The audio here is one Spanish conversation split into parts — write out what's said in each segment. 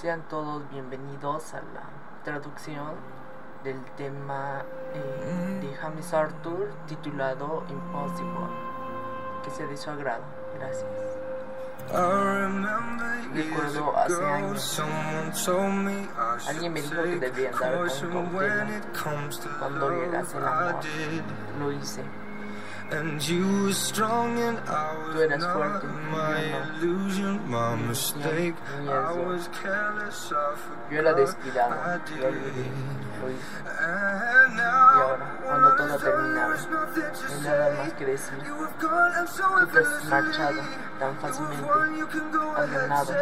Sean todos bienvenidos a la traducción del tema eh, de James Arthur titulado Impossible, que sea de su agrado. Gracias. Recuerdo hace años, alguien me dijo que debía andar con cautela cuando llegase el amor. Lo hice. Tú eras fuerte, yo. Yo era descuidado, olvidé, lo hice. Y ahora, cuando todo ha terminado, no hay nada más que decir. Tú te has marchado tan fácilmente, has ganado,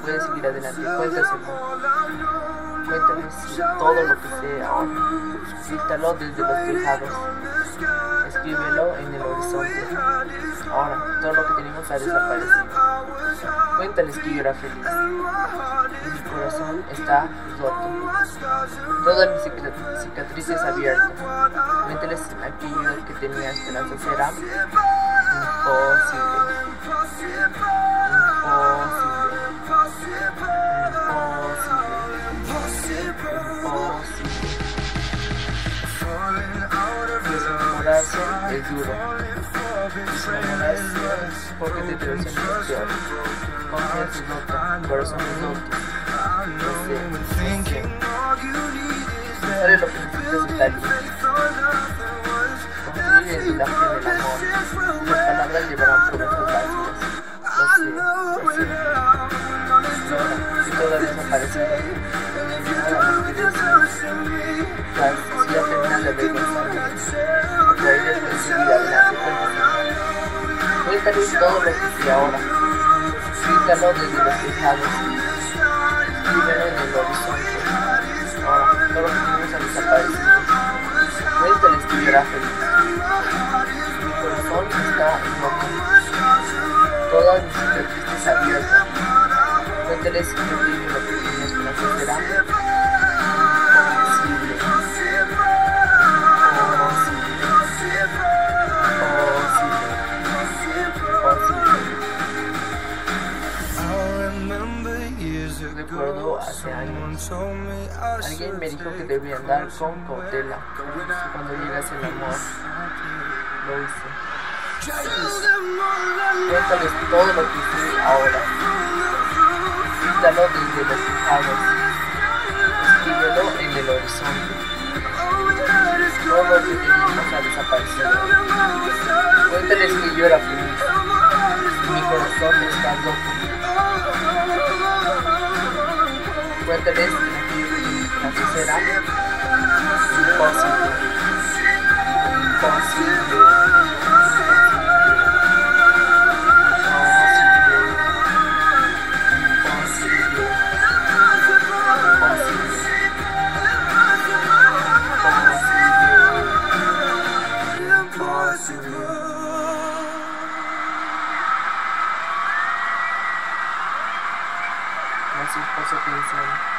puedes seguir adelante, cuéntaselo. Cuéntales todo lo que sea. ahora. Grítalo desde los tejados. escríbelo en el horizonte. Ahora, todo lo que tenemos ha desaparecido. Cuéntales que yo era feliz. Mi corazón está roto. Todas mis cicatrices abiertas. Cuéntales aquello que tenía esperanza será imposible. es duro. Porque te traes en peor. Confianza es roto, corazón es roto. No sé, no sé. ¿Sabes lo que necesitas estar bien? Construir el pilaje del amor. Las palabras llevarán promesas vacías. Lo sé, lo sé. Ahora, si todo ha desaparecido, ahora no quieres decir. Si ya terminas Cuéntales todo lo que sé ahora. Grítalo desde los tejados. Escríbelo en el horizonte. Ahora, todo lo que tenemos ha desaparecido. Cuéntales que era feliz. Mi corazón está en rojo. Todas mis cicatrices abiertas. Cuéntales que yo vivo lo que tienes con la recuerdo hace años. Alguien me dijo que debía andar con cautela cuando llegase el amor. Lo hice. Cuéntales todo lo que hice ahora. Quítalo desde los tejados. Escríbelo en el horizonte. Todo lo que teníamos ha desaparecido. Cuéntales que yo era feliz. Mi corazón está loco. Cuéntales así será. Imposible, imposible. su esposo piensa